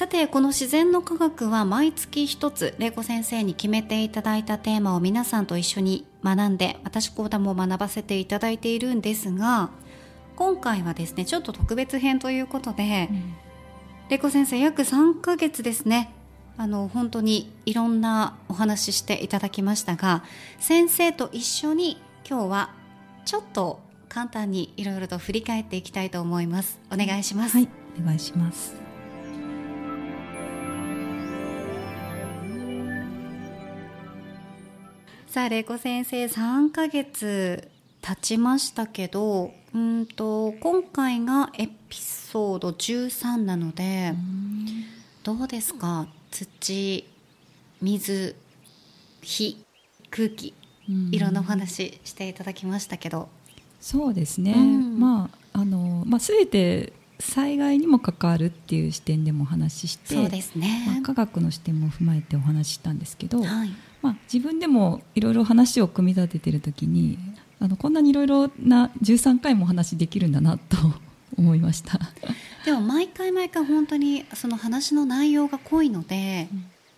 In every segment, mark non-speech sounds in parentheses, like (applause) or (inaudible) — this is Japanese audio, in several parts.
さてこの自然の科学は毎月一つ玲子先生に決めていただいたテーマを皆さんと一緒に学んで私コーダも学ばせていただいているんですが今回はですねちょっと特別編ということで、うん玲子先生約3ヶ月ですね。あの本当にいろんなお話ししていただきましたが先生と一緒に今日はちょっと簡単にいろいろと振り返っていきたいと思います。お願いします、はい、お願いします。さあ玲子先生3ヶ月経ちましたけどうんと今回がエピソード13なのでどうですか？土水火空気うん。いろんなお話していただきましたけど、そうですね。うん。まああのまあすべて災害にも関わるっていう視点でもお話しして、そうですね、まあ科学の視点も踏まえてお話ししたんですけど、はいまあ自分でもいろいろ話を組み立ててるときに、あのこんなにいろいろな13回もお話できるんだなと思いました。(laughs) でも毎回毎回本当にその話の内容が濃いので、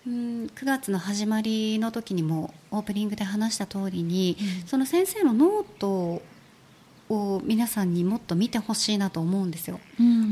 うん、9月の始まりの時にもオープニングで話した通りに、うんその先生のノートを皆さんにもっと見てほしいなと思うんですよ。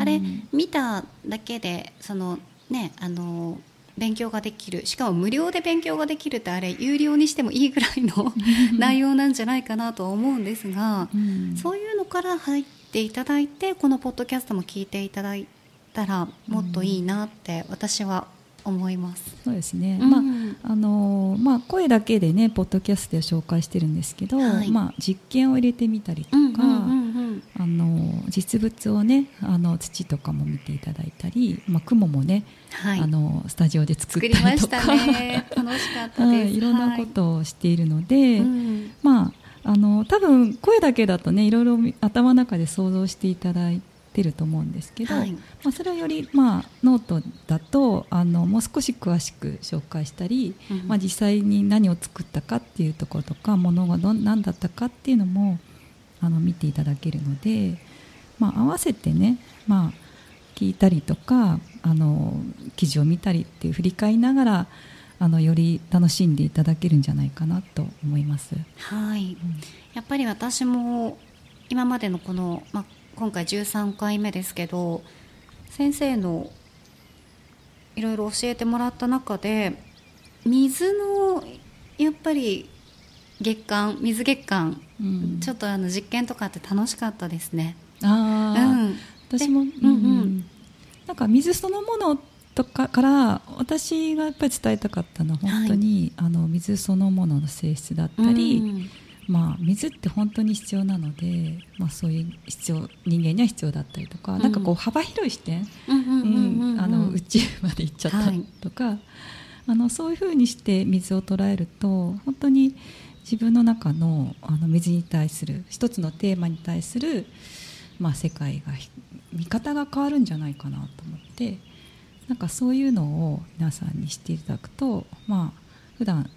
あれ見ただけでそのねあの勉強ができる。しかも無料で勉強ができるってあれ有料にしてもいいぐらいの (laughs) 内容なんじゃないかなとは思うんですが、うん。そういうのから入っていただいてこのポッドキャストも聞いていただいたらもっといいなって私は思います。そうですね。うん。まああのまあ声だけでねポッドキャストで紹介してるんですけど、はい。まあ実験を入れてみたりとか、うんうんうんうんあの実物をねあの土とかも見ていただいたり、まあ雲もね、はい。あのスタジオで作ったたりとか、ね。楽しかったはです。(laughs) い、いろんなことをしているので、はい。うん。まああの多分声だけだとねいろいろ頭の中で想像していただいてると思うんですけど、はい。まあ、それをより、まあ、ノートだとあのもう少し詳しく紹介したり、うん。まあ、実際に何を作ったかっていうところとかものがどん何だったかっていうのもあの見ていただけるので、まあ、合わせてね、まあ、聞いたりとかあの記事を見たりっていう振り返りながらあのより楽しんでいただけるんじゃないかなと思います。はい、やっぱり私も今までのこの、まあ、今回13回目ですけど先生のいろいろ教えてもらった中で水のやっぱり月間水月間、うんちょっとあの実験とかって楽しかったですね。あー。うん、私も、でうんうん。なんか水そのものとかから私がやっぱり伝えたかったのは本当に、あの水そのものの性質だったり、うんまあ、水って本当に必要なので、まあ、そういう必要人間には必要だったりとか、うん。なんかこう幅広い視点、宇宙まで行っちゃったはいとか、あのそういうふうにして水を捉えると本当に自分の中のあの水に対する一つのテーマに対する、まあ、世界がひ見方が変わるんじゃないかなと思ってなんかそういうのを皆さんにしていただくとまあ普段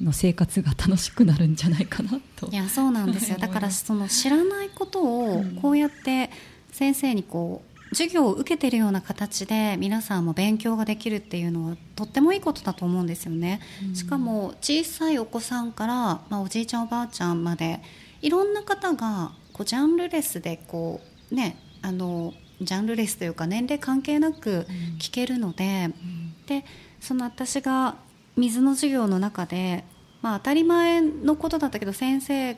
の生活が楽しくなるんじゃないかなといやそうなんですよ。だからその知らないことをこうやって先生にこう授業を受けてるような形で皆さんも勉強ができるっていうのはとってもいいことだと思うんですよね、うん、しかも小さいお子さんから、まあ、おじいちゃんおばあちゃんまでいろんな方がこうジャンルレスでこうねあのジャンルレスというか年齢関係なく聞けるので、うん、でその私が水の授業の中で、まあ、当たり前のことだったけど先生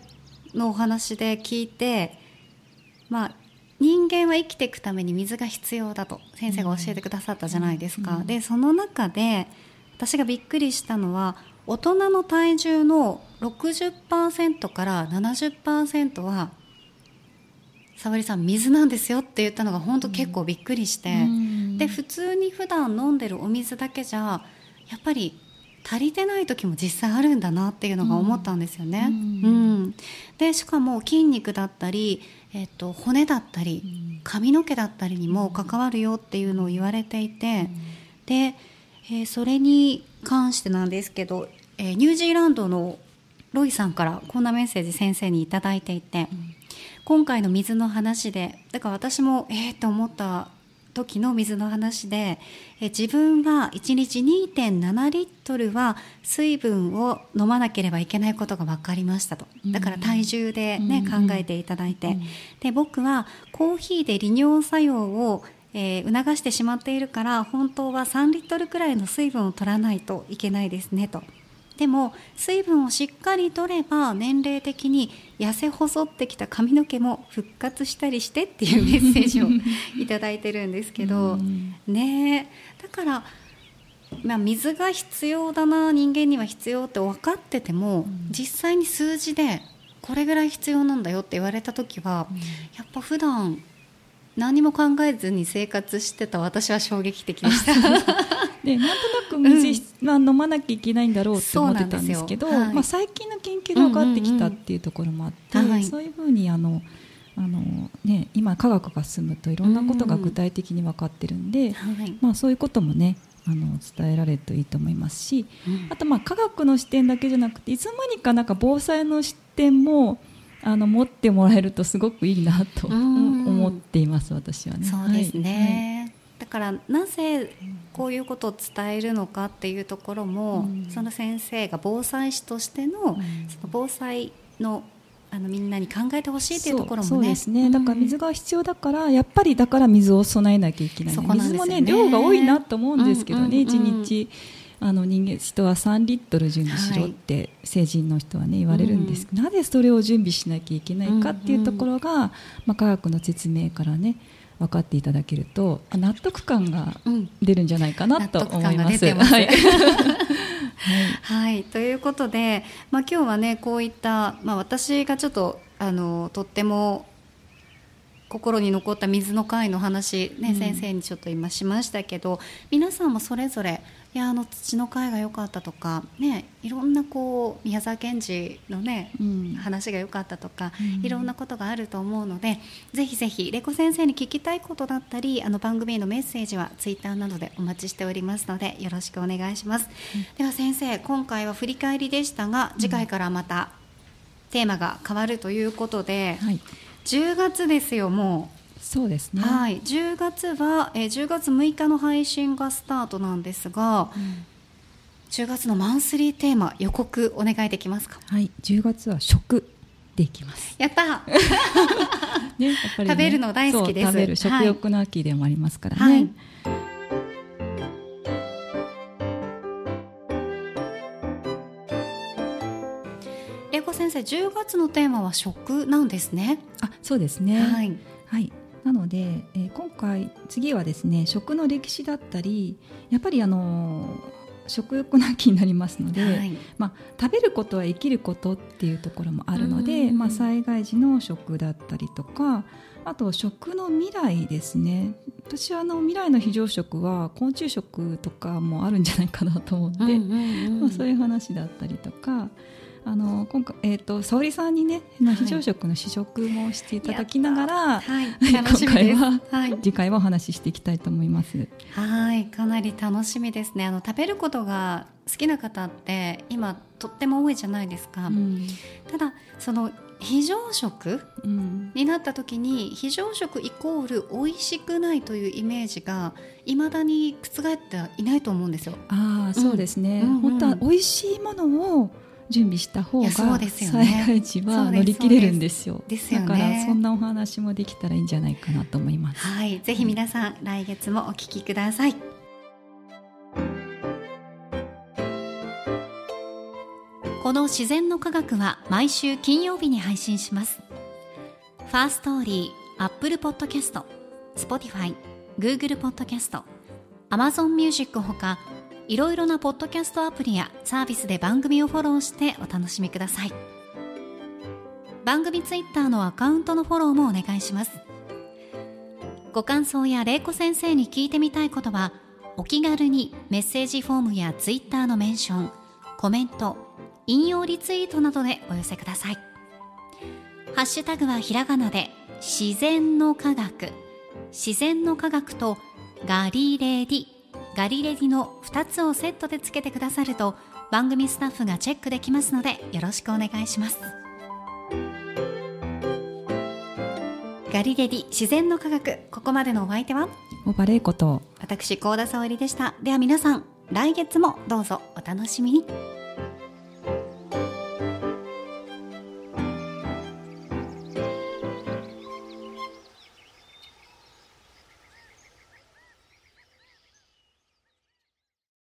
のお話で聞いて、まあ、人間は生きていくために水が必要だと先生が教えてくださったじゃないですか。うん、でその中で私がびっくりしたのは大人の体重の60%から70%は沙織さん水なんですよって言ったのが本当結構びっくりして、うん、で普通に普段飲んでるお水だけじゃやっぱり足りてない時も実際あるんだなっていうのが思ったんですよね。うん、うん、でしかも筋肉だったり、えっと、骨だったり髪の毛だったりにも関わるよっていうのを言われていて、で、えー、それに関してなんですけど、えー、ニュージーランドのロイさんからこんなメッセージ先生に頂いていて、今回の水の話でだから私もええー、と思った時の水の話でえ自分は1日2.7リットルは水分を飲まなければいけないことが分かりましたと。だから体重でね、うん、考えていただいて、うん、で僕はコーヒーで利尿作用をえー、促してしまっているから本当は3リットルくらいの水分を取らないといけないですねとでも水分をしっかりとれば年齢的に痩せ細ってきた髪の毛も復活したりしてっていうメッセージを頂いてるんですけど、ね。だから、まあ、水が必要だな人間には必要って分かってても、実際に数字でこれぐらい必要なんだよって言われた時は、やっぱ普段何も考えずに生活してた私は衝撃的でした。(laughs) でなんとなく水、うん、まあ、飲まなきゃいけないんだろうって思ってたんですけど、はい、まあ、最近の研究が分かってきたっていうところもあって、うんうんうん、そういうふうにあのあの、ね、今科学が進むといろんなことが具体的に分かってるんで、うん。うん、まあ、そういうこともねあの伝えられるといいと思いますし、うん、あとまあ科学の視点だけじゃなくていつの間にかなんか防災の視点もあの持ってもらえるとすごくいいなと思っています、私はね。そうですね、はい。だからなぜこういうことを伝えるのかっていうところも、うん、その先生が防災士としての,、その防災のあのみんなに考えてほしいというところもね。そうですね、だから水が必要だからやっぱりだから水を備えなきゃいけない、ね、水もね量が多いなと思うんですけどね、一、うんうん、日あの人間人は3リットル準備しろって成人の人はね言われるんです。けど、なぜそれを準備しなきゃいけないかっていうところが、まあ、科学の説明からね分かっていただけると納得感が出るんじゃないかなと思います。ます。はい、(laughs) はい、ということで、まあ、今日はねこういった、まあ、私がちょっとあのとっても心に残った水の会の話、ね、うん、先生にちょっと今しましたけど皆さんもそれぞれいやあの土の会が良かったとか、ね、いろんなこう宮沢賢治のね、うん、話が良かったとか、うん、いろんなことがあると思うのでぜひぜひレコ先生に聞きたいことだったりあの番組へのメッセージはツイッターなどでお待ちしておりますのでよろしくお願いします、うん、では先生今回は振り返りでしたが次回からまたテーマが変わるということで、はい、10月ですよもう。そうですね、はい、10月は、えー、10月6日の配信がスタートなんですが、うん、10月のマンスリーテーマ予告お願いできますか？はい。10月は食でいきます。やった！(laughs) ね、やっぱり、ね、食べるの大好きです。食べる食欲の秋でもありますからね、はい。はい先生10月のテーマは食なんですね。あそうですね。はい、はいなので、えー、今回次はですね食の歴史だったりやっぱりあの食欲の秋になりますので、はい、まあ、食べることは生きることっていうところもあるので、まあ、災害時の食だったりとかあと食の未来ですね。私はあの未来の非常食は昆虫食とかもあるんじゃないかなと思って、まあ、そういう話だったりとかあの今回えっ、ー、と沙織さんにね、まあ、非常食の試食もしていただきながら、はい、(laughs) 今回は、はい、次回はお話ししていきたいと思います。はい。かなり楽しみですね。あの食べることが好きな方って今とっても多いじゃないですか、うん、ただその非常食、うん、になった時に非常食イコール美味しくないというイメージがいまだに覆っていないと思うんですよ。あそうですね、うん、本当は美味しいものを準備した方が災害時は乗り切れるんですよ。ですよね。だからそんなお話もできたらいいんじゃないかなと思います。はい、ぜひ皆さん来月もお聞きください。この自然の科学は毎週金曜日に配信します。 Firstory、アップルポッドキャスト、スポティファイ、グーグルポッドキャスト、アマゾンミュージックほか。いろいろなポッドキャストアプリやサービスで番組をフォローしてお楽しみください。番組ツイッターのアカウントのフォローもお願いします。ご感想や玲子先生に聞いてみたいことはお気軽にメッセージフォームやツイッターのメンションコメント引用リツイートなどでお寄せください。ハッシュタグはひらがなで自然の科学。自然の科学とガリレディ。ガリレディの2つをセットでつけてくださると番組スタッフがチェックできますのでよろしくお願いします。ガリレディ自然の科学ここまでのお相手は？オバレイこと。私高田沙織でした。では皆さん来月もどうぞお楽しみに